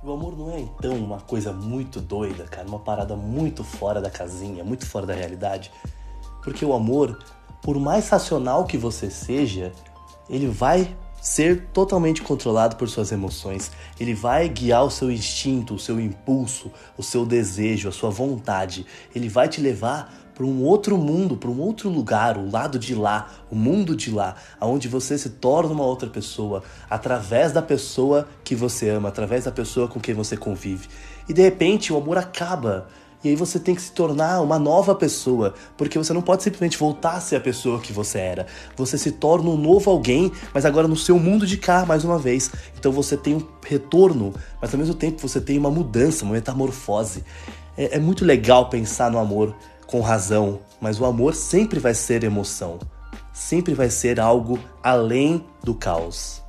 O amor não é então uma coisa muito doida, cara, uma parada muito fora da casinha, muito fora da realidade. Porque o amor, por mais racional que você seja, ele vai ser totalmente controlado por suas emoções. Ele vai guiar o seu instinto, o seu impulso, o seu desejo, a sua vontade. Ele vai te levar para um outro mundo, para um outro lugar, o lado de lá, o mundo de lá, aonde você se torna uma outra pessoa através da pessoa que você ama, através da pessoa com quem você convive. E de repente o amor acaba. E aí você tem que se tornar uma nova pessoa, porque você não pode simplesmente voltar a ser a pessoa que você era. Você se torna um novo alguém, mas agora no seu mundo de cá, mais uma vez. Então você tem um retorno, mas ao mesmo tempo você tem uma mudança, uma metamorfose. É, é muito legal pensar no amor com razão, mas o amor sempre vai ser emoção, sempre vai ser algo além do caos.